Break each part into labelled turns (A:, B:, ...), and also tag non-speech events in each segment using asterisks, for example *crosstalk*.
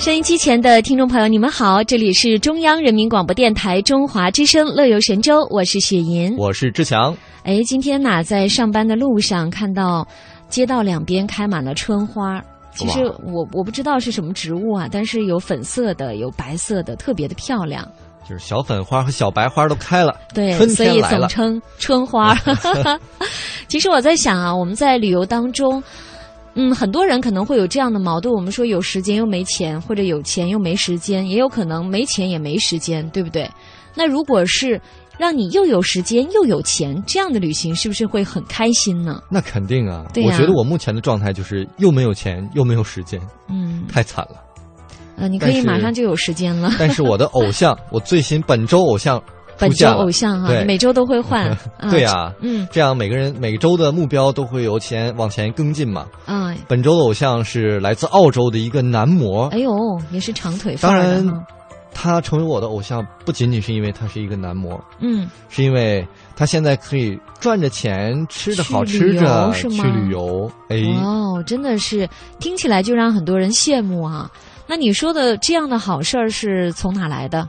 A: 收音机前的听众朋友，你们好，这里是中央人民广播电台中华之声《乐游神州》，我是雪莹，
B: 我是志强。
A: 哎，今天呢，在上班的路上看到街道两边开满了春花。其实我我不知道是什么植物啊，但是有粉色的，有白色的，特别的漂亮。
B: 就是小粉花和小白花都开了，
A: 对，
B: 春
A: 所以总称春花。*laughs* 其实我在想啊，我们在旅游当中，嗯，很多人可能会有这样的矛盾：我们说有时间又没钱，或者有钱又没时间，也有可能没钱也没时间，对不对？那如果是让你又有时间又有钱，这样的旅行是不是会很开心呢？
B: 那肯定啊！
A: 对
B: 我觉得我目前的状态就是又没有钱又没有时间，
A: 嗯，
B: 太惨了。
A: 呃，你可以马上就有时间了。*laughs*
B: 但是我的偶像，我最新本周偶像
A: 本周偶像
B: 啊，
A: 每周都会换。*laughs*
B: 对呀，
A: 嗯，
B: 这样每个人每周的目标都会由前往前跟进嘛。
A: 啊，
B: 本周的偶像是来自澳洲的一个男模。
A: 哎呦，也是长腿。
B: 当然，他成为我的偶像不仅仅是因为他是一个男模，
A: 嗯，
B: 是因为他现在可以赚着钱，吃着好吃着去旅游。哎，
A: 哦，真的是听起来就让很多人羡慕啊。那你说的这样的好事儿是从哪来的？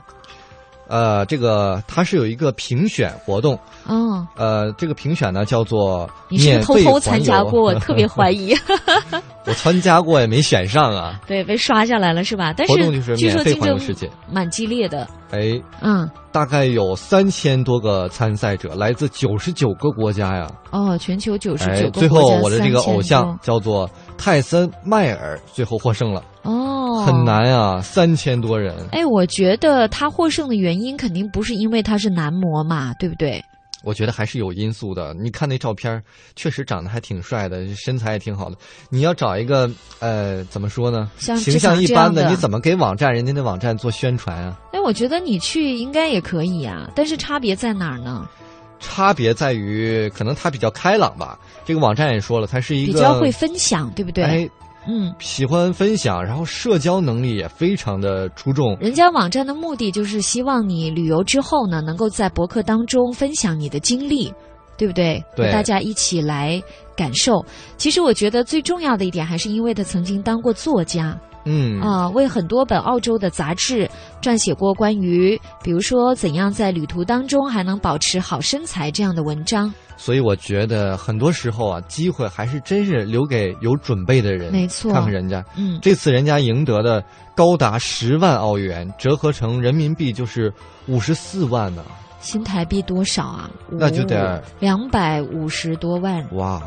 B: 呃，这个它是有一个评选活动。
A: 哦。
B: 呃，这个评选呢叫做
A: 你是偷偷参加过？我 *laughs* 特别怀疑。*laughs*
B: 我参加过也没选上啊。*laughs*
A: 对，被刷下来了是吧？但是
B: 活动就是免费环游世界，
A: 蛮激烈的。
B: 哎。
A: 嗯。
B: 大概有三千多个参赛者，来自九十九个国家呀。
A: 哦，全球九十九个国
B: 家。最后我的这个偶像叫做泰森迈尔，最后获胜了。
A: 哦。
B: 很难啊，三千多人。
A: 哎，我觉得他获胜的原因肯定不是因为他是男模嘛，对不对？
B: 我觉得还是有因素的。你看那照片，确实长得还挺帅的，身材也挺好的。你要找一个呃，怎么说呢？形象一般
A: 的，
B: 你怎么给网站人家的网站做宣传啊？
A: 哎，我觉得你去应该也可以啊，但是差别在哪儿呢？
B: 差别在于，可能他比较开朗吧。这个网站也说了，他是一
A: 个比较会分享，对不对？
B: 哎。
A: 嗯，
B: 喜欢分享，然后社交能力也非常的出众。
A: 人家网站的目的就是希望你旅游之后呢，能够在博客当中分享你的经历，对不对？
B: 对，
A: 大家一起来感受。其实我觉得最重要的一点，还是因为他曾经当过作家。
B: 嗯
A: 啊，为很多本澳洲的杂志撰写过关于，比如说怎样在旅途当中还能保持好身材这样的文章。
B: 所以我觉得很多时候啊，机会还是真是留给有准备的人。
A: 没错，
B: 看看人家，
A: 嗯，
B: 这次人家赢得的高达十万澳元，折合成人民币就是五十四万呢。
A: 新台币多少啊？
B: 那就得
A: 两百五十多万。
B: 哇，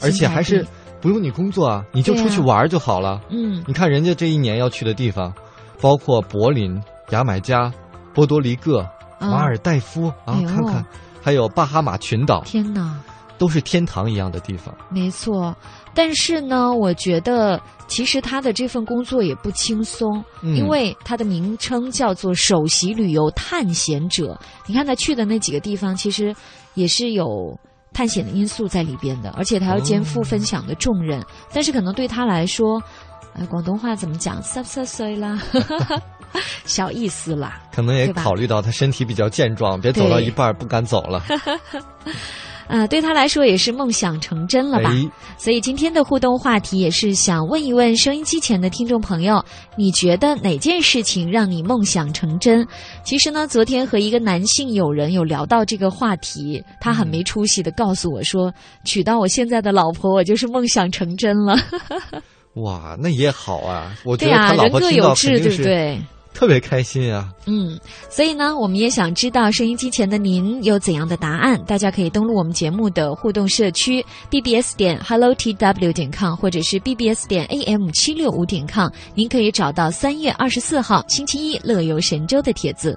B: 而且还是。不用你工作啊，你就出去玩就好了。
A: 嗯，
B: 你看人家这一年要去的地方，包括柏林、牙买加、波多黎各、马尔代夫啊，看看，还有巴哈马群岛。
A: 天哪，
B: 都是天堂一样的地方。
A: 没错，但是呢，我觉得其实他的这份工作也不轻松，因为他的名称叫做首席旅游探险者。你看他去的那几个地方，其实也是有。探险的因素在里边的，而且他要肩负分享的重任，但是可能对他来说，呃，广东话怎么讲？三十岁啦，小意思啦。*laughs*
B: 可能也考虑到他身体比较健壮，别走到一半不敢走了。*laughs*
A: 啊，对他来说也是梦想成真了吧？所以今天的互动话题也是想问一问收音机前的听众朋友，你觉得哪件事情让你梦想成真？其实呢，昨天和一个男性友人有聊到这个话题，他很没出息的告诉我说，娶到我现在的老婆，我就是梦想成真了。*laughs*
B: 哇，那也好啊，我觉得他老婆
A: 听到肯定是。
B: 特别开心啊！
A: 嗯，所以呢，我们也想知道收音机前的您有怎样的答案。大家可以登录我们节目的互动社区 bbs 点 hello tw 点 com，或者是 bbs 点 am 七六五点 com，您可以找到三月二十四号星期一乐游神州的帖子。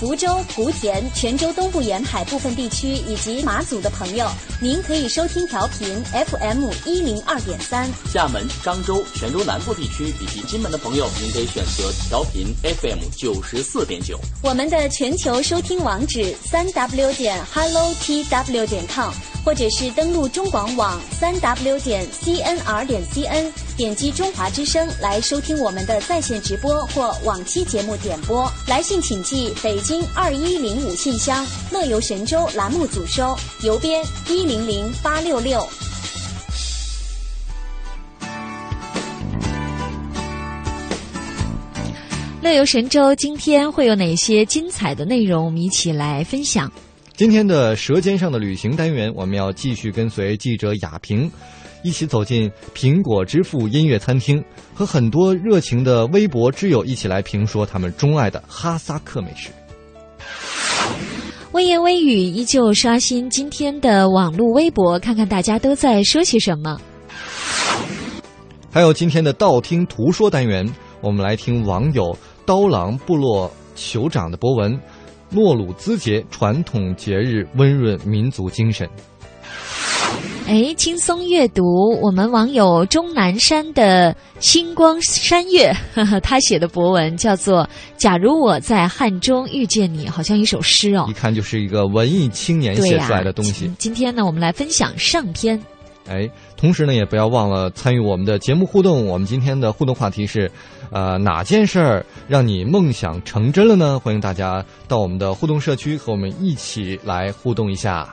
C: 福州、莆田、泉州东部沿海部分地区以及马祖的朋友，您可以收听调频 FM 一零二点三。
D: 厦门、漳州、泉州南部地区以及金门的朋友，您可以选择调频 FM 九十四点九。
C: 我们的全球收听网址三 W 点 Hello TW 点 com。或者是登录中广网三 w 点 cnr 点 cn，点击中华之声来收听我们的在线直播或往期节目点播。来信请寄北京二一零五信箱，乐游神州栏目组收，邮编一零零八六六。
A: 乐游神州今天会有哪些精彩的内容？我们一起来分享。
B: 今天的《舌尖上的旅行》单元，我们要继续跟随记者雅萍，一起走进苹果之父音乐餐厅，和很多热情的微博之友一起来评说他们钟爱的哈萨克美食。
A: 微言微语依旧刷新今天的网络微博，看看大家都在说些什么。
B: 还有今天的道听途说单元，我们来听网友刀郎部落酋长的博文。诺鲁兹节传统节日温润民族精神。
A: 哎，轻松阅读，我们网友钟南山的星光山月，*laughs* 他写的博文叫做《假如我在汉中遇见你》，好像一首诗哦。
B: 一看就是一个文艺青年写出来的东西。
A: 今天呢，我们来分享上篇。
B: 哎，同时呢，也不要忘了参与我们的节目互动。我们今天的互动话题是。呃，哪件事儿让你梦想成真了呢？欢迎大家到我们的互动社区和我们一起来互动一下。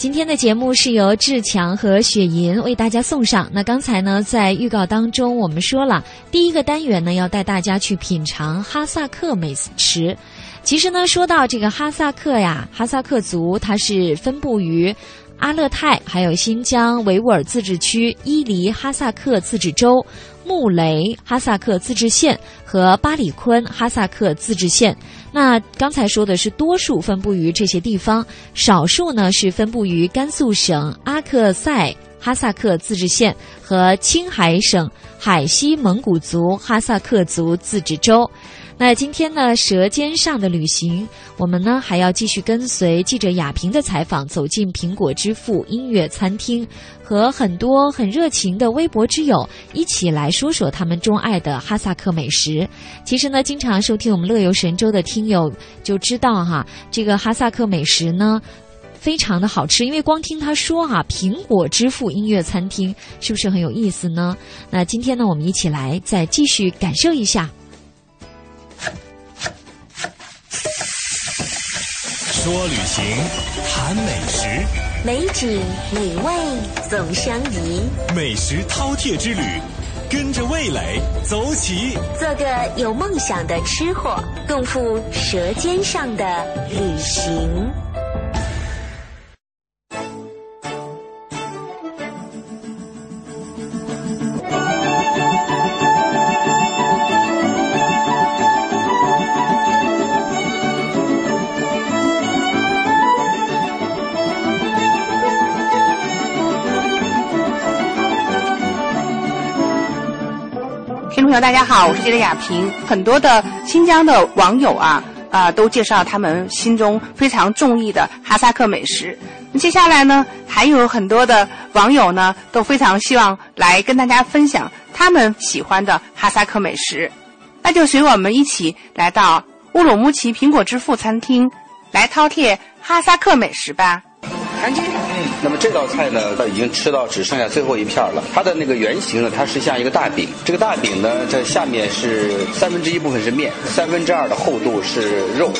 A: 今天的节目是由志强和雪银为大家送上。那刚才呢，在预告当中我们说了，第一个单元呢要带大家去品尝哈萨克美食。其实呢，说到这个哈萨克呀，哈萨克族它是分布于阿勒泰、还有新疆维吾尔自治区、伊犁哈萨克自治州。穆雷哈萨克自治县和巴里坤哈萨克自治县，那刚才说的是多数分布于这些地方，少数呢是分布于甘肃省阿克塞哈萨克自治县和青海省海西蒙古族哈萨克族自治州。那今天呢，舌尖上的旅行，我们呢还要继续跟随记者亚平的采访，走进苹果之父音乐餐厅，和很多很热情的微博之友一起来说说他们钟爱的哈萨克美食。其实呢，经常收听我们乐游神州的听友就知道哈，这个哈萨克美食呢非常的好吃，因为光听他说哈，苹果之父音乐餐厅是不是很有意思呢？那今天呢，我们一起来再继续感受一下。
E: 说旅行，谈美食，
C: 美景美味总相宜。
E: 美食饕餮之旅，跟着味蕾走起。
C: 做个有梦想的吃货，共赴舌尖上的旅行。
F: 好，我是记者雅萍。很多的新疆的网友啊啊，都介绍他们心中非常中意的哈萨克美食。那接下来呢，还有很多的网友呢，都非常希望来跟大家分享他们喜欢的哈萨克美食。那就随我们一起来到乌鲁木齐苹果之父餐厅，来饕餮哈萨克美食吧。赶
G: 紧。那么这道菜呢，它已经吃到只剩下最后一片了。它的那个原型呢，它是像一个大饼。这个大饼呢，在下面是三分之一部分是面，三分之二的厚度是肉，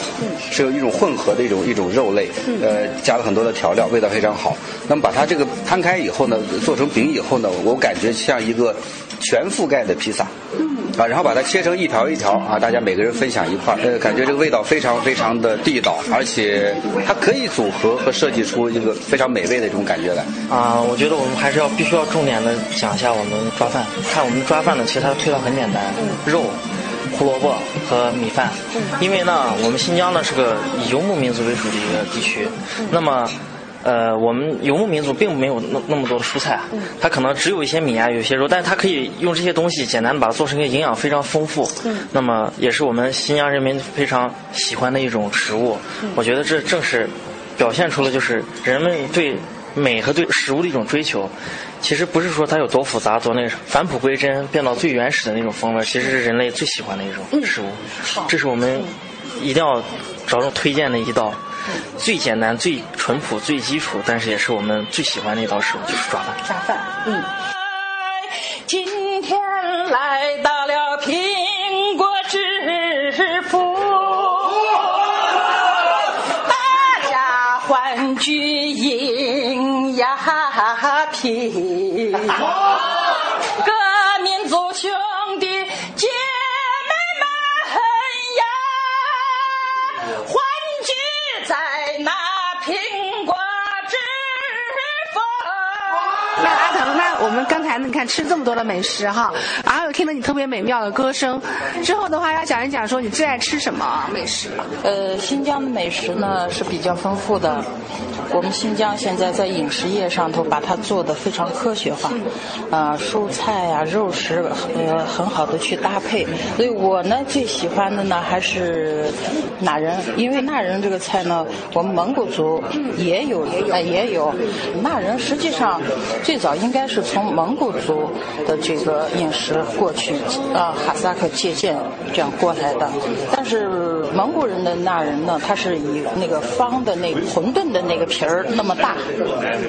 G: 是有一种混合的一种一种肉类，呃，加了很多的调料，味道非常好。那么把它这个摊开以后呢，做成饼以后呢，我感觉像一个全覆盖的披萨。啊，然后把它切成一条一条啊，大家每个人分享一块呃，感觉这个味道非常非常的地道，而且它可以组合和设计出一个非常美味的这种感觉来。
H: 啊，我觉得我们还是要必须要重点的讲一下我们抓饭。看我们抓饭呢，其实它的配料很简单，肉、胡萝卜和米饭。因为呢，我们新疆呢是个以游牧民族为主的一个地区，那么。呃，我们游牧民族并没有那那么多的蔬菜啊，它可能只有一些米啊，有些肉，但是它可以用这些东西简单把它做成一个营养非常丰富，那么也是我们新疆人民非常喜欢的一种食物。我觉得这正是表现出了就是人们对美和对食物的一种追求。其实不是说它有多复杂，多那个返璞归真，变到最原始的那种风味，其实是人类最喜欢的一种食物。这是我们一定要着重推荐的一道。最简单、最淳朴、最基础，但是也是我们最喜欢的一道食物，就是抓饭。
F: 抓饭，嗯。
I: 今天来到了苹果之府，大家欢聚迎呀品。
F: 我们刚才你看吃这么多的美食哈，听了你特别美妙的歌声，之后的话要讲一讲说你最爱吃什么美食？
I: 呃，新疆的美食呢是比较丰富的，我们新疆现在在饮食业上头把它做的非常科学化，啊，蔬菜啊、肉食呃很好的去搭配，所以我呢最喜欢的呢还是纳仁，因为纳仁这个菜呢，我们蒙古族也有哎也有，纳仁实际上最早应该是。从蒙古族的这个饮食过去啊，哈萨克借鉴这样过来的。但是蒙古人的那人呢，他是以那个方的那馄饨的那个皮儿那么大。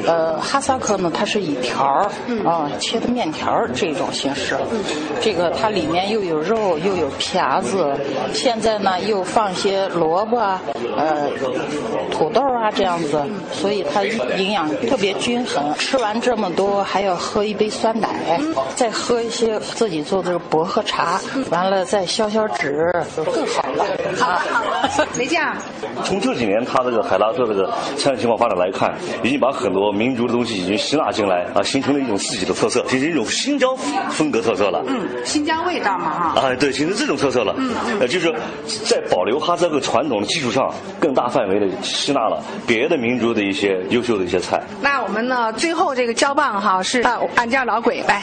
I: 呃，哈萨克呢，它是以条儿啊切的面条儿这种形式。这个它里面又有肉又有皮子，现在呢又放些萝卜啊、呃土豆啊这样子，所以它营养特别均衡。吃完这么多还要。喝一杯酸奶，再喝一些自己做的薄荷茶，完了再消消脂，就更好了。
F: 好，好没酱。
J: 从这几年他这个海拉特这个餐饮情况发展来看，已经把很多民族的东西已经吸纳进来啊，形成了一种自己的特色，形成一种新疆风格特色了。
F: 嗯，新疆味道嘛哈。
J: 啊，对，形成这种特色了。嗯嗯。呃，就是在保留哈萨克传统的基础上，更大范围的吸纳了别的民族的一些优秀的一些菜。
F: 那我们呢，最后这个交棒哈是。俺家老鬼呗。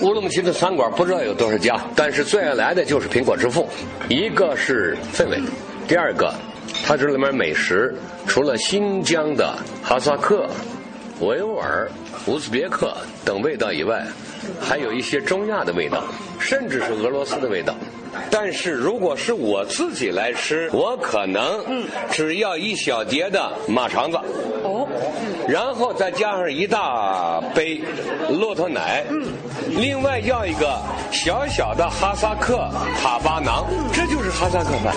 K: 乌鲁木齐的餐馆不知道有多少家，但是最爱来的就是苹果之父。一个是氛围，第二个，它这里面美食除了新疆的哈萨克、维吾尔、乌兹别克等味道以外，还有一些中亚的味道，甚至是俄罗斯的味道。但是如果是我自己来吃，我可能只要一小碟的马肠子，哦，然后再加上一大杯骆驼奶，嗯，另外要一个小小的哈萨克塔巴馕，这就是哈萨克饭。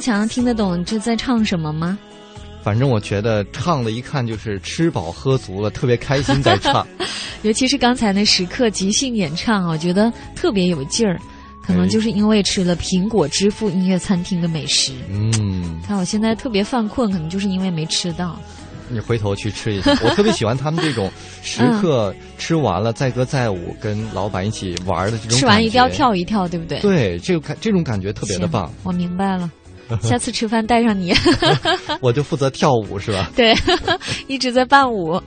A: 强听得懂这在唱什么吗？
B: 反正我觉得唱的一看就是吃饱喝足了，特别开心在唱。*laughs*
A: 尤其是刚才那时刻即兴演唱，我觉得特别有劲儿。可能就是因为吃了苹果之父音乐餐厅的美食。
B: 嗯，
A: 看我现在特别犯困，可能就是因为没吃到。
B: 你回头去吃一下，*laughs* 我特别喜欢他们这种时刻吃完了载歌载舞，跟老板一起玩的这种。
A: 吃完一定要跳一跳，对不对？
B: 对，这个感这种感觉特别的棒。
A: 我明白了，*laughs* 下次吃饭带上你。*laughs*
B: 我就负责跳舞是吧？
A: 对，*laughs* 一直在伴舞，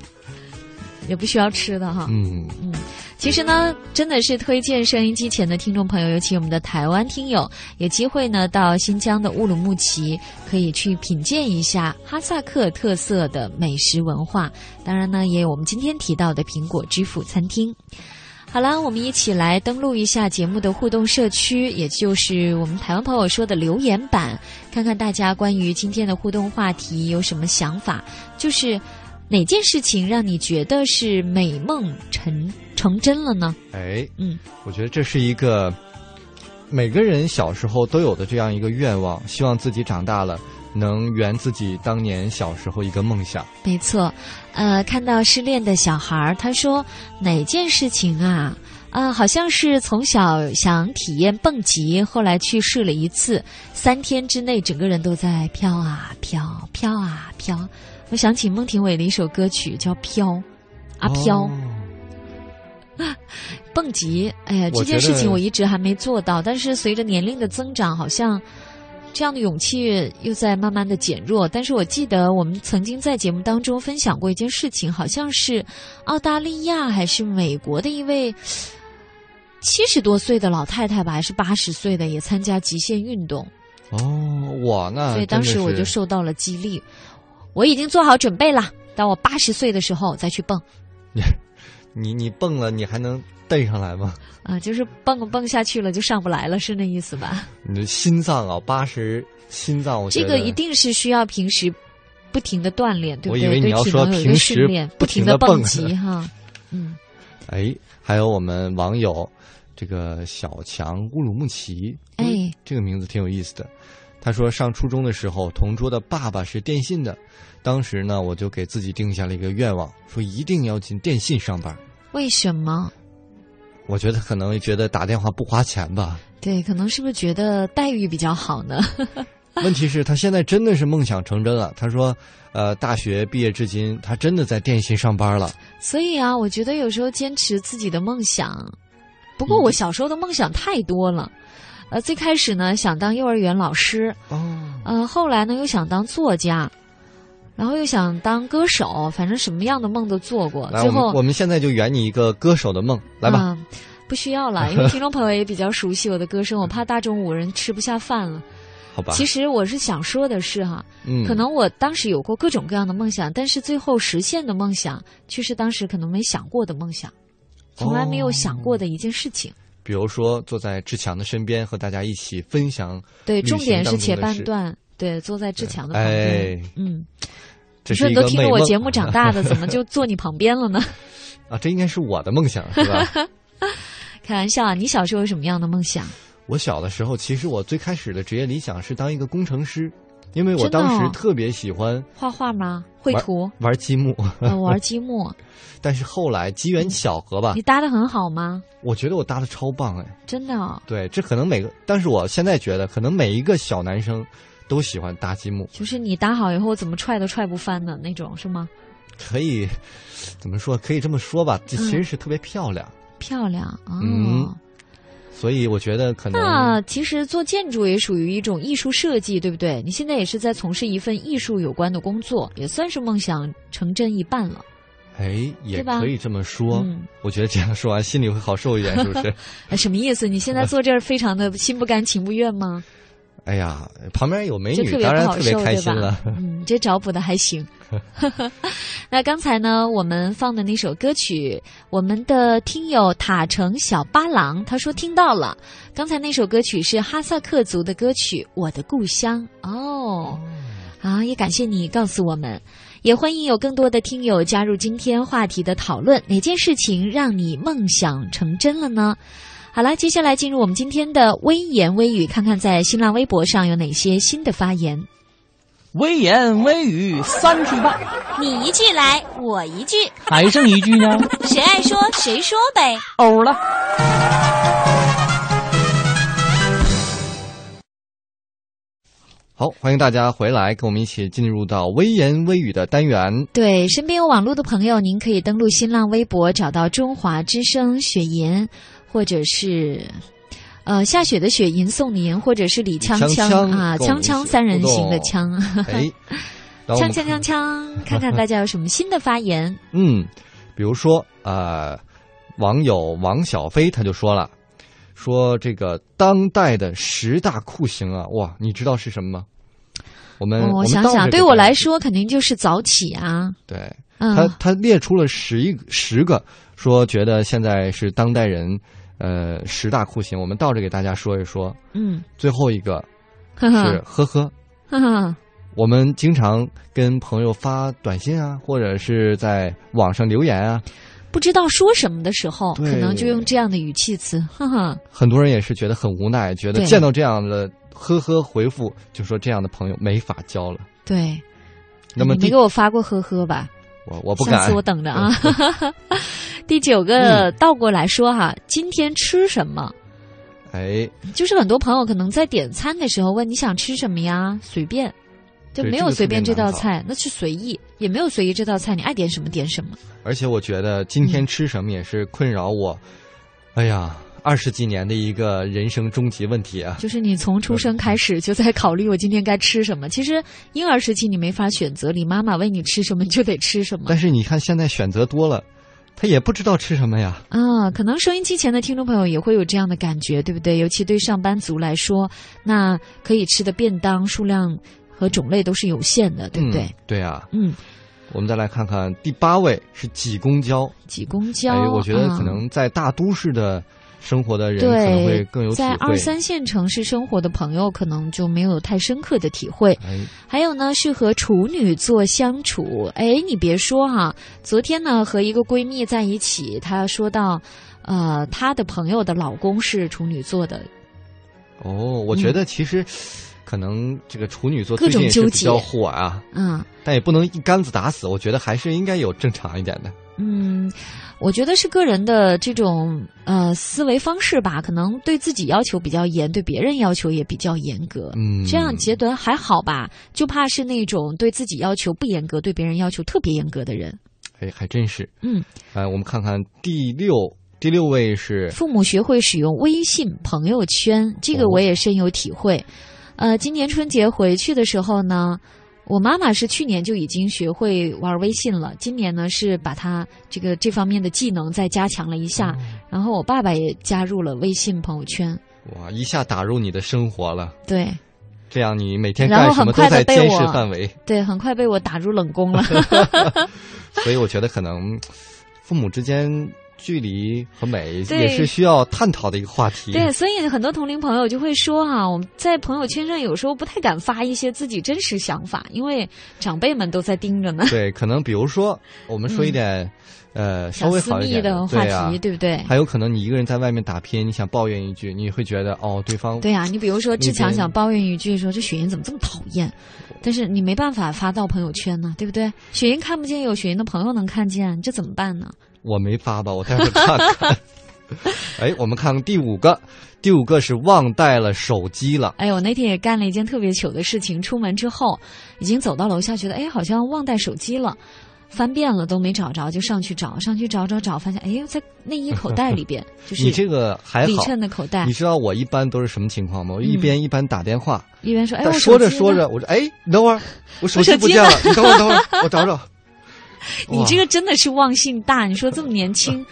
A: 也不需要吃的哈。
B: 嗯
A: 嗯。其实呢，真的是推荐收音机前的听众朋友，尤其我们的台湾听友，有机会呢到新疆的乌鲁木齐，可以去品鉴一下哈萨克特色的美食文化。当然呢，也有我们今天提到的苹果之父餐厅。好啦，我们一起来登录一下节目的互动社区，也就是我们台湾朋友说的留言板，看看大家关于今天的互动话题有什么想法。就是哪件事情让你觉得是美梦成？成真了呢？
B: 哎，
A: 嗯，
B: 我觉得这是一个每个人小时候都有的这样一个愿望，希望自己长大了能圆自己当年小时候一个梦想。
A: 没错，呃，看到失恋的小孩儿，他说哪件事情啊？啊，好像是从小想体验蹦极，后来去试了一次，三天之内整个人都在飘啊飘，飘啊飘。我想起孟庭苇的一首歌曲叫《飘》，阿飘。蹦极，哎呀，这件事情我一直还没做到。但是随着年龄的增长，好像这样的勇气又在慢慢的减弱。但是我记得我们曾经在节目当中分享过一件事情，好像是澳大利亚还是美国的一位七十多岁的老太太吧，还是八十岁的，也参加极限运动。
B: 哦，我呢
A: 所以当时我就受到了激励。我已经做好准备了，当我八十岁的时候再去蹦。*laughs*
B: 你你蹦了，你还能蹬上来吗？*laughs*
A: 啊，就是蹦蹦下去了就上不来了，是那意思吧？*laughs*
B: 你的心脏啊，八十心脏，我
A: 这个一定是需要平时不停的锻炼，对不对？
B: 我以为你要说平时
A: 不
B: 停
A: 的
B: 蹦
A: 极 *laughs* 哈。嗯，
B: 哎，还有我们网友这个小强乌鲁木齐，
A: 哎，
B: 这个名字挺有意思的。他说上初中的时候，同桌的爸爸是电信的，当时呢，我就给自己定下了一个愿望，说一定要进电信上班。
A: 为什么？
B: 我觉得可能觉得打电话不花钱吧。
A: 对，可能是不是觉得待遇比较好呢？*laughs*
B: 问题是，他现在真的是梦想成真了。他说，呃，大学毕业至今，他真的在电信上班了。
A: 所以啊，我觉得有时候坚持自己的梦想。不过我小时候的梦想太多了，呃，最开始呢想当幼儿园老师，
B: 哦，
A: 呃，后来呢又想当作家。然后又想当歌手，反正什么样的梦都做过。最后，
B: 我们现在就圆你一个歌手的梦，来吧。
A: 不需要了，*laughs* 因为听众朋友也比较熟悉我的歌声，我怕大中午人吃不下饭了。
B: 好吧。
A: 其实我是想说的是哈，
B: 嗯，
A: 可能我当时有过各种各样的梦想，但是最后实现的梦想却是当时可能没想过的梦想，从来没有想过的一件事情。
B: 比如说，坐在志强的身边，和大家一起分享。
A: 对，重点是前半段。对，坐在志强的旁边，嗯。
B: 你说
A: 你都听着我节目长大的，*laughs* 怎么就坐你旁边了呢？
B: 啊，这应该是我的梦想，是吧？*laughs*
A: 开玩笑啊！你小时候有什么样的梦想？
B: 我小的时候，其实我最开始的职业理想是当一个工程师，因为我当时特别喜欢
A: 画画吗？绘图？
B: 玩积木？
A: 玩积木。*laughs*
B: 但是后来机缘巧合吧。
A: 你搭的很好吗？
B: 我觉得我搭的超棒哎！
A: 真的？
B: 对，这可能每个，但是我现在觉得，可能每一个小男生。都喜欢搭积木，
A: 就是你搭好以后，怎么踹都踹不翻的那种，是吗？
B: 可以，怎么说？可以这么说吧，这其实是特别漂亮，
A: 漂亮啊。
B: 嗯，所以我觉得可能。
A: 那其实做建筑也属于一种艺术设计，对不对？你现在也是在从事一份艺术有关的工作，也算是梦想成真一半了。
B: 哎，也可以这么说。我觉得这样说完心里会好受一点，是不是？*laughs*
A: 哎，什么意思？你现在坐这儿非常的心不甘情不愿吗？
B: 哎呀，旁边有美女，当然特别开心了。
A: 嗯，这找补的还行。*laughs* 那刚才呢，我们放的那首歌曲，我们的听友塔城小八郎他说听到了。刚才那首歌曲是哈萨克族的歌曲《我的故乡》哦。好，也感谢你告诉我们，也欢迎有更多的听友加入今天话题的讨论。哪件事情让你梦想成真了呢？好了，接下来进入我们今天的微言微语，看看在新浪微博上有哪些新的发言。
L: 微言微语三句半，
C: 你一句来，我一句，
L: 还剩一句呢？*laughs*
C: 谁爱说谁说呗。
L: 欧了。
B: 好，欢迎大家回来，跟我们一起进入到微言微语的单元。
A: 对，身边有网络的朋友，您可以登录新浪微博，找到中华之声雪银，或者是呃下雪的雪吟诵您，或者是李锵锵啊，锵锵三人行的锵。*laughs*
B: 哎，
A: 锵锵锵锵，*laughs* 看看大家有什么新的发言。
B: 嗯，比如说呃，网友王小飞他就说了。说这个当代的十大酷刑啊，哇，你知道是什么吗？我们
A: 我想想，对我来说肯定就是早起啊。
B: 对，他他列出了十一十个，说觉得现在是当代人呃十大酷刑，我们倒着给大家说一说。
A: 嗯，
B: 最后一个是呵呵，我们经常跟朋友发短信啊，或者是在网上留言啊。
A: 不知道说什么的时候，可能就用这样的语气词，哈哈。
B: 很多人也是觉得很无奈，觉得见到这样的呵呵回复，就说这样的朋友没法交了。
A: 对，
B: 那么
A: 你给我发过呵呵吧？
B: 我我不敢。
A: 下 *laughs* 次我等着啊。第九个倒过来说哈，今天吃什么？
B: 哎，
A: 就是很多朋友可能在点餐的时候问你想吃什么呀，随便。就没有随便这道菜，那是随意；也没有随意这道菜，你爱点什么点什么。
B: 而且我觉得今天吃什么也是困扰我，哎呀，二十几年的一个人生终极问题啊！
A: 就是你从出生开始就在考虑我今天该吃什么。其实婴儿时期你没法选择，你妈妈喂你吃什么你就得吃什么。
B: 但是你看现在选择多了，他也不知道吃什么呀。
A: 啊，可能收音机前的听众朋友也会有这样的感觉，对不对？尤其对上班族来说，那可以吃的便当数量。和种类都是有限的，对不对？
B: 对啊，
A: 嗯，
B: 我们再来看看第八位是挤公交。
A: 挤公交，
B: 哎，我觉得可能在大都市的生活的人可能会更有。
A: 在二三线城市生活的朋友可能就没有太深刻的体会。
B: 哎，
A: 还有呢，是和处女座相处。哎，你别说哈，昨天呢和一个闺蜜在一起，她说到，呃，她的朋友的老公是处女座的。
B: 哦，我觉得其实。可能这个处女座最近是比较火啊，
A: 嗯，
B: 但也不能一竿子打死，我觉得还是应该有正常一点的。
A: 嗯，我觉得是个人的这种呃思维方式吧，可能对自己要求比较严，对别人要求也比较严格。
B: 嗯，
A: 这样觉得还好吧？就怕是那种对自己要求不严格，对别人要求特别严格的人。
B: 哎，还真是。
A: 嗯，
B: 哎，我们看看第六第六位是
A: 父母学会使用微信朋友圈，这个我也深有体会。呃，今年春节回去的时候呢，我妈妈是去年就已经学会玩微信了，今年呢是把她这个这方面的技能再加强了一下，然后我爸爸也加入了微信朋友圈。
B: 哇，一下打入你的生活了。
A: 对，
B: 这样你每天干什么都在监视范围。
A: 对，很快被我打入冷宫了。*laughs*
B: 所以我觉得可能父母之间。距离和美也是需要探讨的一个话题。
A: 对，所以很多同龄朋友就会说哈，我们在朋友圈上有时候不太敢发一些自己真实想法，因为长辈们都在盯着呢。
B: 对，*laughs* 可能比如说我们说一点，呃，稍微好一点
A: 的话题，
B: 对
A: 不对？
B: 还有可能你一个人在外面打拼，你想抱怨一句，你会觉得哦，对方
A: 对呀。你比如说志强想抱怨一句，说这雪莹怎么这么讨厌，但是你没办法发到朋友圈呢，对不对？雪莹看不见，有雪莹的朋友能看见，这怎么办呢？
B: 我没发吧，我待会儿看看。哎，我们看看第五个，第五个是忘带了手机了。
A: 哎，我那天也干了一件特别糗的事情。出门之后，已经走到楼下，觉得哎，好像忘带手机了，翻遍了都没找着，就上去找，上去找找找，发现哎，在内衣口袋里边。*laughs* 就是
B: 你这个还好，
A: 里衬的口袋。
B: 你知道我一般都是什么情况吗？我一边一般打电话，
A: 一边说哎，
B: 说着说着，我说哎，你等会儿，我手机不见了，你等会儿等会儿，我找找。*laughs*
A: 你这个真的是忘性大！你说这么年轻，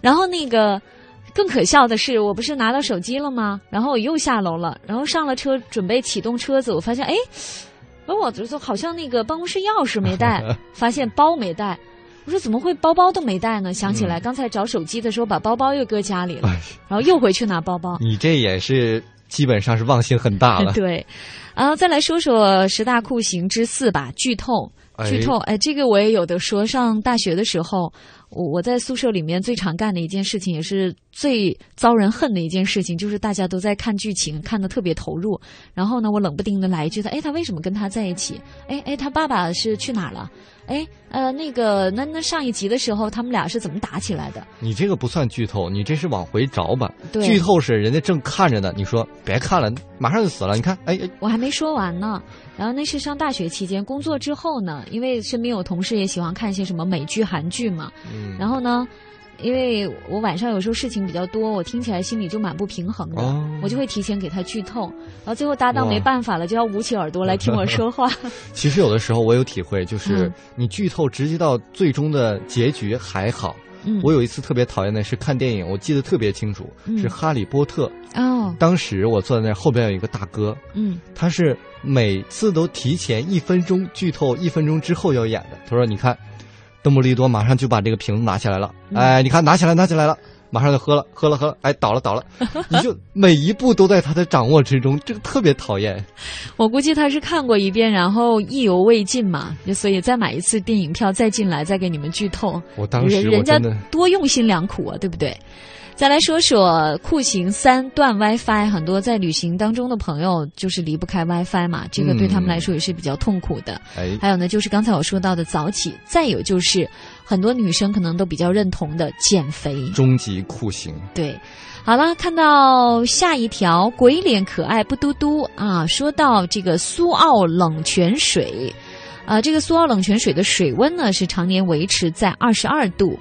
A: 然后那个更可笑的是，我不是拿到手机了吗？然后我又下楼了，然后上了车准备启动车子，我发现哎，我就好像那个办公室钥匙没带，*laughs* 发现包没带，我说怎么会包包都没带呢？想起来刚才找手机的时候把包包又搁家里了，然后又回去拿包包。
B: 你这也是基本上是忘性很大了。*laughs*
A: 对，然后再来说说十大酷刑之四吧，剧透。剧透，哎，这个我也有的说。上大学的时候，我我在宿舍里面最常干的一件事情，也是最遭人恨的一件事情，就是大家都在看剧情，看的特别投入。然后呢，我冷不丁的来一句：“他哎，他为什么跟他在一起？哎哎，他爸爸是去哪儿了？哎呃，那个那那上一集的时候，他们俩是怎么打起来的？”
B: 你这个不算剧透，你这是往回找吧？
A: 对
B: 剧透是人家正看着呢，你说别看了，马上就死了。你看，哎哎，
A: 我还没说完呢。然后那是上大学期间，工作之后呢，因为身边有同事也喜欢看一些什么美剧、韩剧嘛。
B: 嗯
A: 然后呢，因为我晚上有时候事情比较多，我听起来心里就蛮不平衡的，
B: 哦
A: 我就会提前给他剧透。然后最后搭档没办法了，就要捂起耳朵来听我说话。*laughs* *laughs*
B: 其实有的时候我有体会，就是
A: 嗯
B: 你剧透直接到最终的结局还好。
A: 嗯
B: 我有一次特别讨厌的是看电影，我记得特别清楚，
A: 嗯
B: 是《哈利波特》。
A: 哦，
B: 当时我坐在那，后边有一个大哥，
A: 嗯
B: 他是每次都提前一分钟剧透，一分钟之后要演的。他说：“你看，邓布利多马上就把这个瓶子拿起来了，
A: 嗯
B: 哎，你看拿起来，拿起来了。”马上就喝了，喝了，喝了，哎，倒了，倒了，*laughs* 你就每一步都在他的掌握之中，这个特别讨厌。
A: 我估计他是看过一遍，然后意犹未尽嘛，就所以再买一次电影票再进来，再给你们剧透。
B: 我当时
A: 人人家多用心良苦啊，对不对？再来说说酷刑三断 WiFi，很多在旅行当中的朋友就是离不开 WiFi 嘛，这个对他们来说也是比较痛苦的。
B: 哎
A: 还有呢，就是刚才我说到的早起，再有就是很多女生可能都比较认同的减肥。
B: 终极酷刑。
A: 对，好了，看到下一条，鬼脸可爱不嘟嘟啊。说到这个苏澳冷泉水，啊，这个苏澳冷泉水的水温呢是常年维持在二十二度。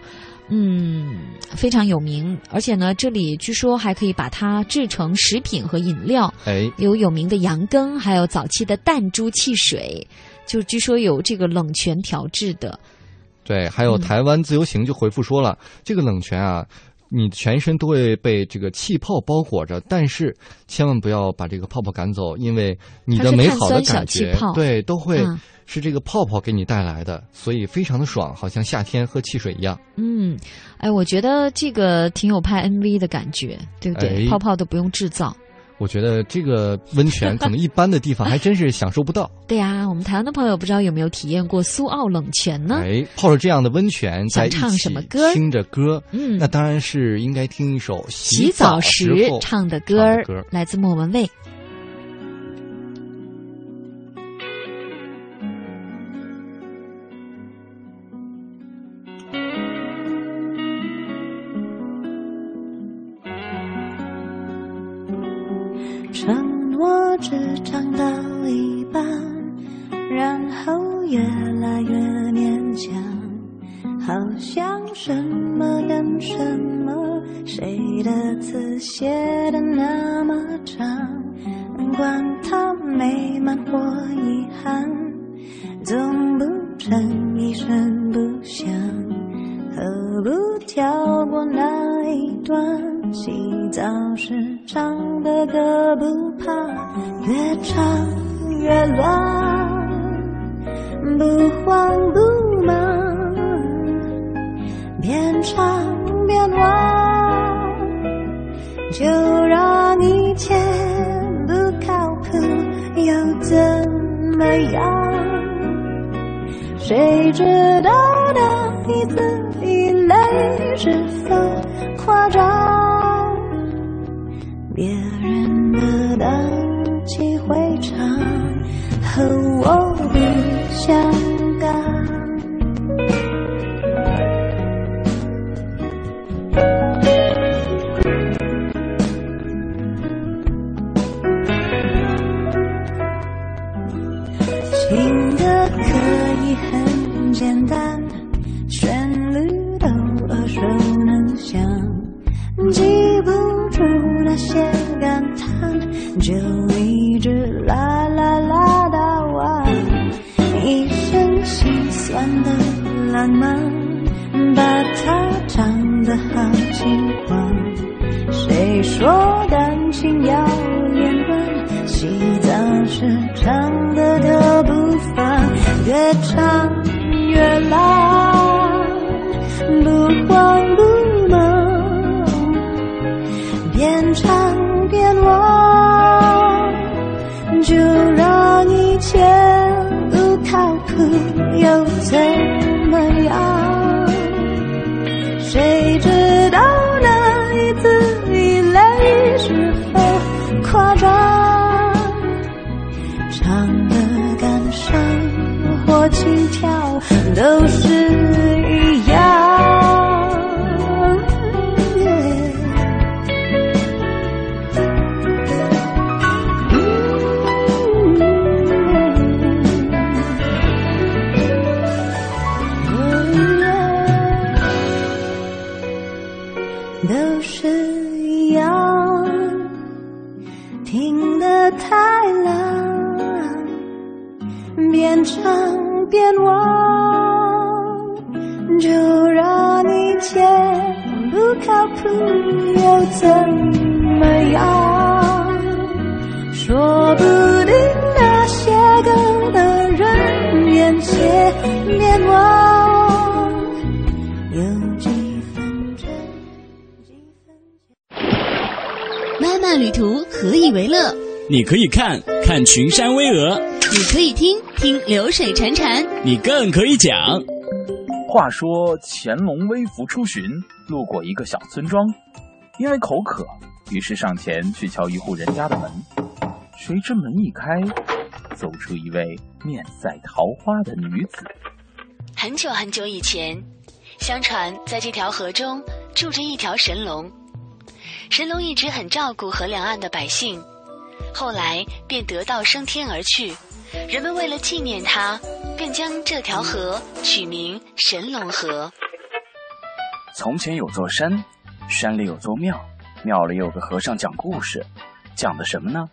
A: 嗯，非常有名，而且呢，这里据说还可以把它制成食品和饮料，
B: 哎，
A: 有有名的羊羹，还有早期的弹珠汽水，就据说有这个冷泉调制的。
B: 对，还有
A: 嗯
B: 台湾自由行就回复说了，这个冷泉啊，你全身都会被这个气泡包裹着，但是千万不要把这个泡泡赶走，因为你的美好的感觉对，都会
A: 嗯
B: 是这个泡泡给你带来的，所以非常的爽，好像夏天喝汽水一样。
A: 嗯，哎，我觉得这个挺有拍 MV 的感觉，对不对？
B: 哎
A: 泡泡都不用制造。
B: 我觉得这个温泉可能一般的地方还真是享受不到。*laughs*
A: 对呀、我们台湾的朋友不知道有没有体验过苏澳冷泉呢？
B: 哎，泡着这样的温泉，在
A: 唱什么歌
B: 听着歌，
A: 嗯
B: 那当然是应该听一首
A: 洗
B: 澡
A: 澡时
B: 时候
A: 唱的歌儿
B: 唱的歌。
A: 来自莫文蔚。
M: 诺只讲到一半，然后越来越勉强，好像什么跟什么，谁的字写的那么长，管它美满或遗憾，总不成一声不响。何不跳过那一段？洗澡时唱的歌不怕，越唱越乱，不慌不忙，边唱边忘，就让一切不靠谱又怎么样？谁知道那一字一泪是否夸张？和我不相干。情歌可以很简单，旋律都耳熟能详，记不住那些感叹，就浪漫，把它唱得好轻狂。谁说感情要连贯？洗澡是唱的歌不放，越唱越
N: 老，those
O: 你可以看看群山巍峨，
N: 你可以听听流水潺潺，
O: 你更可以讲。
P: 话说乾隆微服出巡，路过一个小村庄，因为口渴，于是上前去敲一户人家的门。谁知门一开，走出一位面赛桃花的女子。
N: 很久很久以前，相传在这条河中住着一条神龙，神龙一直很照顾河两岸的百姓，后来便得道升天而去。人们为了纪念他，便将这条河取名神龙河。
P: 从前有座山，山里有座庙，庙里有个和尚讲故事，讲的什么呢？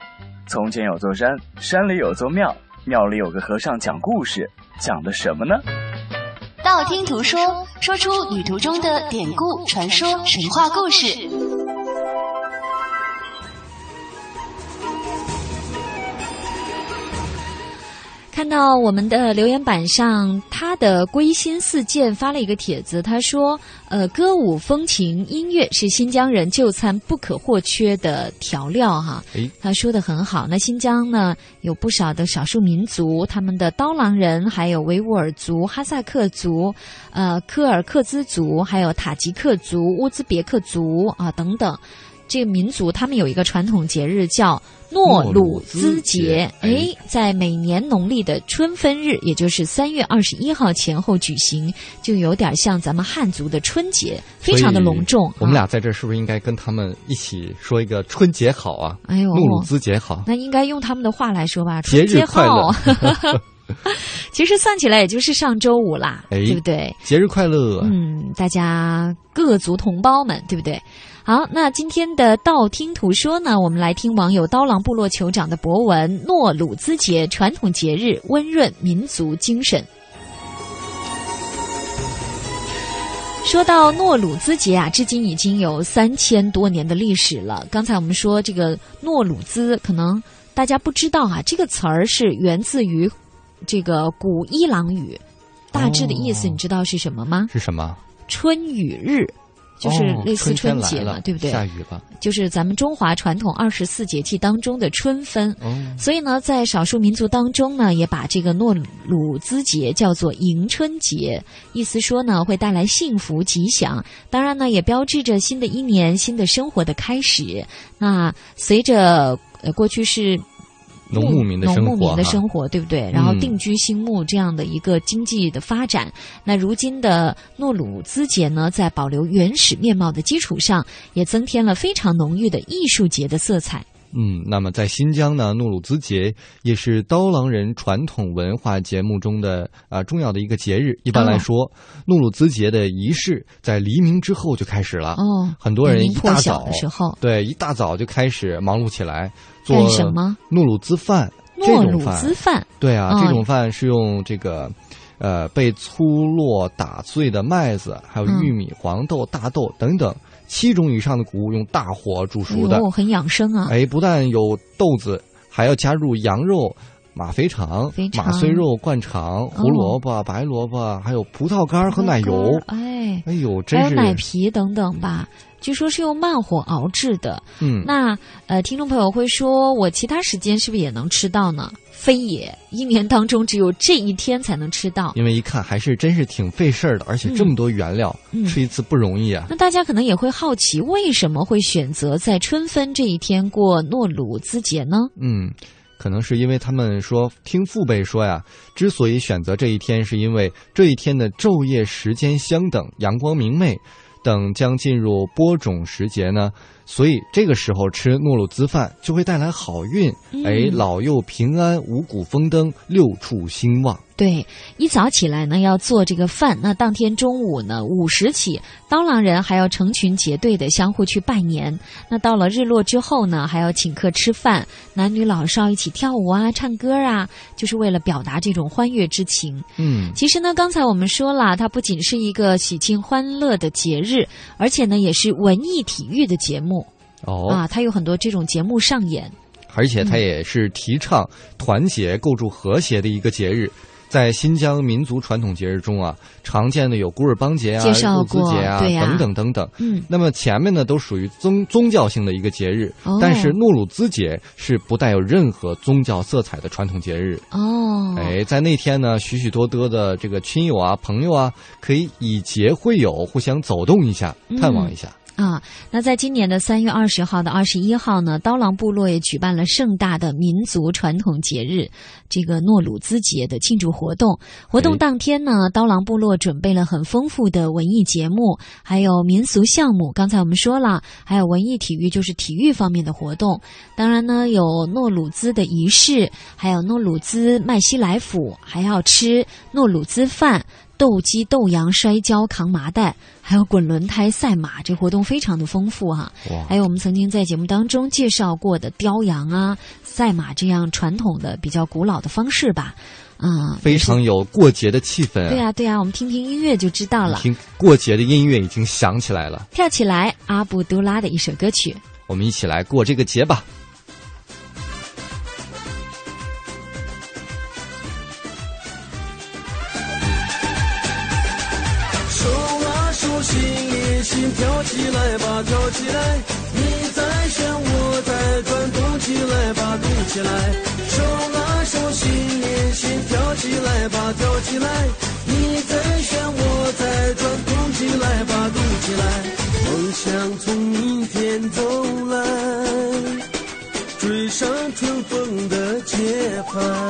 P: 从前有座山，山里有座庙，庙里有个和尚讲故事，讲的什么呢？
N: 道听途说，说出旅途中的典故、传说、神话故事。
A: 看到我们的留言板上，他的归心似箭发了一个帖子，他说：“呃，歌舞风情音乐是新疆人就餐不可或缺的调料。”哈，他说的很好。那新疆呢，有不少的少数民族，他们的刀郎人，还有维吾尔族、哈萨克族、呃柯尔克孜族，还有塔吉克族、乌兹别克族啊等等。这个民族他们有一个传统节日叫诺鲁兹节，哎，在每年农历的春分日，也就是三月二十一号前后举行，就有点像咱们汉族的春节，非常的隆重。
B: 我们俩在这是不是应该跟他们一起说一个春节好啊？
A: 哎呦，
B: 诺鲁兹节好，
A: 那应该用他们的话来说吧，
B: 节
A: 日
B: 快乐。*laughs*
A: 其实算起来也就是上周五啦，哎对不对？
B: 节日快乐！
A: 嗯，大家各族同胞们，对不对？好，那今天的道听途说呢，我们来听网友刀郎部落酋长的博文：诺鲁兹节传统节日，温润民族精神。说到诺鲁兹节啊，至今已经有三千多年的历史了。刚才我们说这个诺鲁兹，可能大家不知道啊，这个词儿是源自于这个古伊朗语，大致的意思你知道是什么吗？
B: 是什么？
A: 春雨日。就是类似春节
B: 嘛，
A: 对不对？
B: 下雨了，
A: 就是咱们中华传统二十四节气当中的春分。所以呢，在少数民族当中呢，也把这个诺鲁兹节叫做迎春节，意思说呢会带来幸福吉祥。当然呢，也标志着新的一年、新的生活的开始。那随着呃过去是。
B: 农牧民的
A: 生活，农牧
B: 民
A: 的生活，对不对？然后定居新牧这样的一个经济的发展。那如今的诺鲁兹节呢，在保留原始面貌的基础上，也增添了非常浓郁的艺术节的色彩。
B: 嗯，那么在新疆呢，诺鲁兹节也是刀郎人传统文化节目中的啊重要的一个节日。一般来说，诺鲁兹节的仪式在黎明之后就开始了。
A: 哦，
B: 很多人一大早
A: 的时候，
B: 对，一大早就开始忙碌起来。
A: 做什么？
B: 诺鲁兹饭，
A: 诺鲁兹饭，
B: 对啊，这种饭是用这个，呃，被粗落打碎的麦子，还有玉米、黄豆、大豆等等七种以上的谷物用大火煮熟的，哦
A: 很养生啊！
B: 哎，不但有豆子，还要加入羊肉、马肥肠、马碎肉、灌肠、胡萝卜、白萝卜，还有葡萄干和奶油。
A: 哎，
B: 哎呦，真是
A: 还有奶皮等等吧。据说是用慢火熬制的，
B: 嗯，
A: 那呃，听众朋友会说，我其他时间是不是也能吃到呢？非也，一年当中只有这一天才能吃到。
B: 因为一看还是真是挺费事儿的，而且这么多原料，吃一次不容易啊。
A: 那大家可能也会好奇，为什么会选择在春分这一天过诺鲁兹节呢？
B: 嗯，可能是因为他们说听父辈说呀，之所以选择这一天，是因为这一天的昼夜时间相等，阳光明媚。等将进入播种时节呢，所以这个时候吃诺鲁兹饭就会带来好运，哎，老幼平安，五谷丰登，六畜兴旺。
A: 对，一早起来呢要做这个饭，那当天中午呢午时起，刀郎人还要成群结队的相互去拜年。那到了日落之后呢，还要请客吃饭，男女老少一起跳舞啊、唱歌啊，就是为了表达这种欢悦之情。
B: 嗯，
A: 其实呢，刚才我们说了，它不仅是一个喜庆欢乐的节日，而且呢，也是文艺体育的节目。
B: 哦
A: 啊，它有很多这种节目上演。
B: 而且它也是提倡团结、构筑和谐的一个节日。在新疆民族传统节日中啊，常见的有古尔邦节啊、
A: 介绍
B: 入
A: 过
B: 节啊等等等等。
A: 嗯
B: 那么前面呢都属于宗宗教性的一个节日，
A: 哦
B: 但是诺鲁兹节是不带有任何宗教色彩的传统节日。
A: 哦，
B: 哎，在那天呢，许许多多的这个亲友啊、朋友啊，可以以节会友，互相走动一下，探望一下。
A: 啊，那在今年的三月二十号到二十一号呢，刀郎部落也举办了盛大的民族传统节日——这个诺鲁兹节的庆祝活动。活动当天呢，刀郎部落准备了很丰富的文艺节目，还有民俗项目。刚才我们说了，还有文艺体育，就是体育方面的活动。当然呢，有诺鲁兹的仪式，还有诺鲁兹麦西来府，还要吃诺鲁兹饭。斗鸡、斗羊、摔跤、扛麻袋，还有滚轮胎、赛马，这活动非常的丰富哈、
B: 哇
A: 还有我们曾经在节目当中介绍过的雕羊啊、赛马这样传统的比较古老的方式吧，啊、
B: 非常有过节的气氛、啊。
A: 对呀、对呀、我们听听音乐就知道了。
B: 听过节的音乐已经响起来了，
A: 跳起来，阿布都拉的一首歌曲。
B: 我们一起来过这个节吧。
Q: 跳起来！你在旋，我在转，动起来吧，动起来！手拉手，心连心，跳起来吧，跳起来！你在旋，我在转，动起来吧，动起来！梦想从明天走来，追上春风的节拍。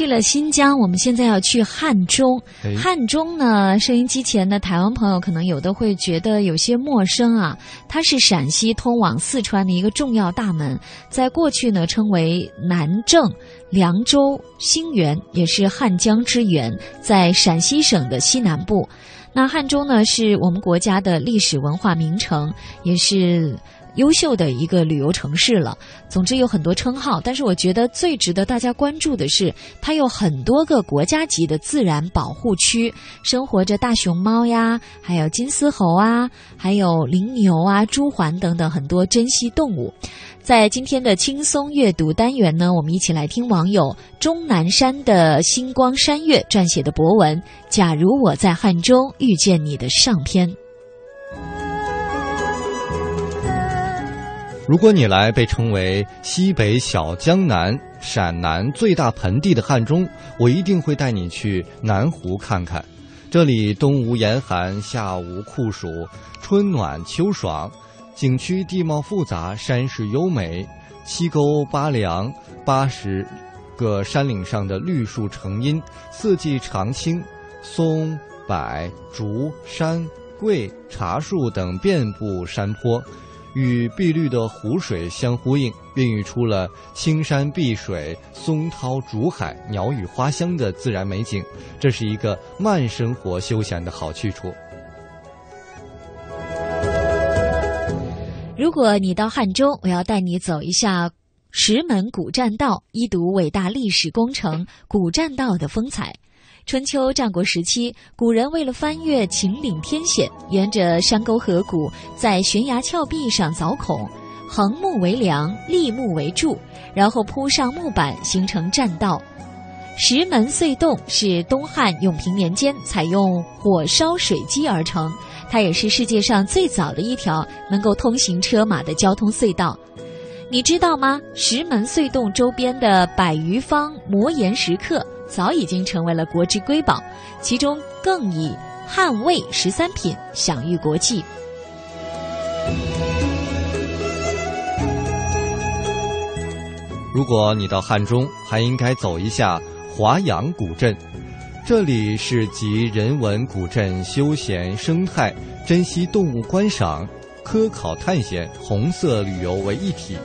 A: 去了新疆，我们现在要去汉中
B: 哎。
A: 汉中呢，收音机前的台湾朋友可能有的会觉得有些陌生啊。它是陕西通往四川的一个重要大门，在过去呢称为南郑、凉州、兴元，也是汉江之源，在陕西省的西南部。那汉中呢，是我们国家的历史文化名城，也是。优秀的一个旅游城市了。总之有很多称号，但是我觉得最值得大家关注的是，它有很多个国家级的自然保护区，生活着大熊猫呀，还有金丝猴啊，还有羚牛啊、朱鹮等等很多珍稀动物。在今天的轻松阅读单元呢，我们一起来听网友钟南山的星光山月撰写的博文《假如我在汉中遇见你》的上篇。
B: 如果你来被称为西北小江南、陕南最大盆地的汉中，我一定会带你去南湖看看。这里冬无严寒，夏无酷暑，春暖秋爽。景区地貌复杂，山势优美，七沟八梁，八十个山岭上的绿树成荫，四季常青，松、柏、竹、山、桂、茶树等遍布山坡。与碧绿的湖水相呼应，孕育出了青山碧水、松涛竹海、鸟语花香的自然美景。这是一个慢生活休闲的好去处。
A: 如果你到汉中，我要带你走一下石门古栈道，一睹伟大历史工程古栈道的风采。春秋战国时期，古人为了翻越秦岭天险，沿着山沟河谷，在悬崖峭壁上凿孔，横木为梁，立木为柱，然后铺上木板，形成栈道。石门隧洞是东汉永平年间采用火烧水机而成，它也是世界上最早的一条能够通行车马的交通隧道。你知道吗？石门隧洞周边的百余方磨岩石刻。早已经成为了国之瑰宝，其中更以汉魏十三品享誉国际。
B: 如果你到汉中，还应该走一下华阳古镇，这里是集人文古镇、休闲生态、珍稀动物观赏、科考探险、红色旅游为一体，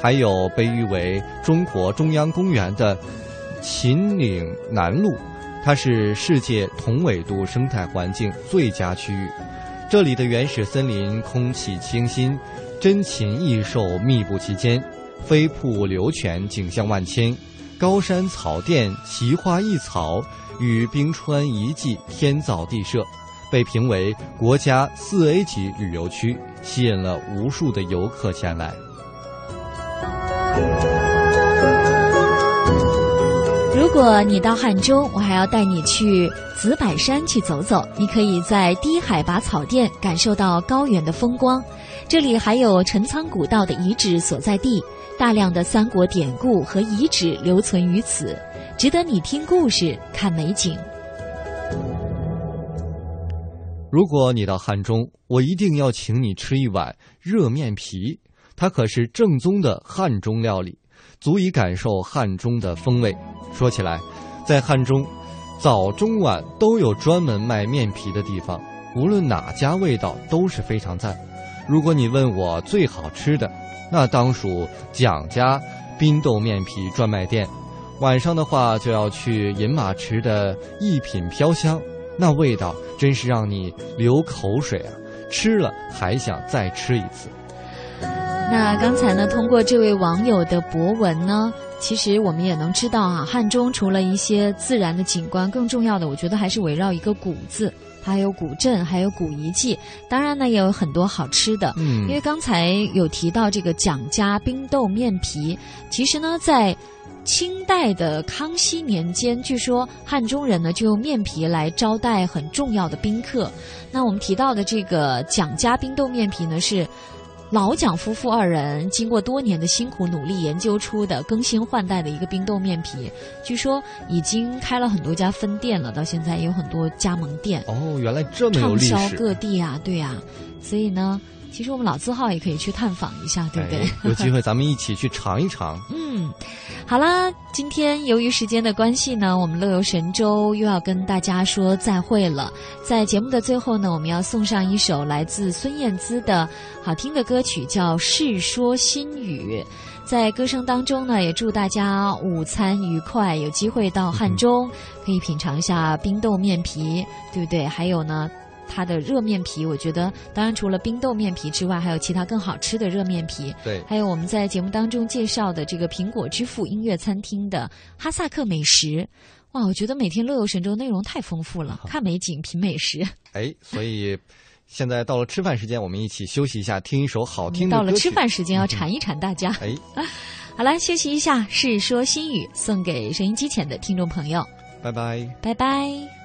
B: 还有被誉为中国中央公园的。秦岭南麓，它是世界同纬度生态环境最佳区域。这里的原始森林空气清新，珍禽异兽密布其间，飞瀑流泉景象万千，高山草甸奇花异草与冰川遗迹天造地设，被评为国家四 A 级旅游区，吸引了无数的游客前来。
A: 如果你到汉中，我还要带你去紫柏山去走走。你可以在低海拔草甸感受到高原的风光。这里还有陈仓古道的遗址所在地，大量的三国典故和遗址留存于此，值得你听故事、看美景。
B: 如果你到汉中，我一定要请你吃一碗热面皮，它可是正宗的汉中料理。足以感受汉中的风味。说起来，在汉中，早中晚都有专门卖面皮的地方，无论哪家味道都是非常赞。如果你问我最好吃的，那当属蒋家冰豆面皮专卖店。晚上的话，就要去饮马池的一品飘香，那味道真是让你流口水啊！吃了还想再吃一次。
A: 那刚才呢，通过这位网友的博文呢，其实我们也能知道啊，汉中除了一些自然的景观，更重要的，我觉得还是围绕一个“古”字，它还有古镇，还有古遗迹，当然呢，也有很多好吃的。嗯，因为刚才有提到这个蒋家冰豆面皮，其实呢，在清代的康熙年间，据说汉中人呢就用面皮来招待很重要的宾客。那我们提到的这个蒋家冰豆面皮呢是。老蒋夫妇二人经过多年的辛苦努力研究出的更新换代的一个冰豆面皮，据说已经开了很多家分店了，到现在也有很多加盟店。
B: 哦，原来这么有历史。
A: 畅销各地啊，对呀，所以呢。其实我们老字号也可以去探访一下，对不对？*laughs*
B: 有机会咱们一起去尝一尝。*laughs*
A: 嗯，好啦，今天由于时间的关系呢，我们乐游神州又要跟大家说再会了。在节目的最后呢，我们要送上一首来自孙燕姿的好听的歌曲，叫《世说新语》。在歌声当中呢，也祝大家午餐愉快，有机会到汉中可以品尝一下冰豆面皮，对不对？还有呢。它的热面皮，我觉得当然除了冰豆面皮之外，还有其他更好吃的热面皮。
B: 对，
A: 还有我们在节目当中介绍的这个苹果之父音乐餐厅的哈萨克美食。哇，我觉得每天乐游神州内容太丰富了，*laughs* 看美景，品美食。
B: 哎，所以现在到了吃饭时间，我们一起休息一下，听一首好听的
A: 到了吃饭时间，要馋一馋大家。*laughs*
B: 哎，
A: 好了，休息一下，《世说新语》送给收音机前的听众朋友，
B: 拜拜。
A: 拜拜。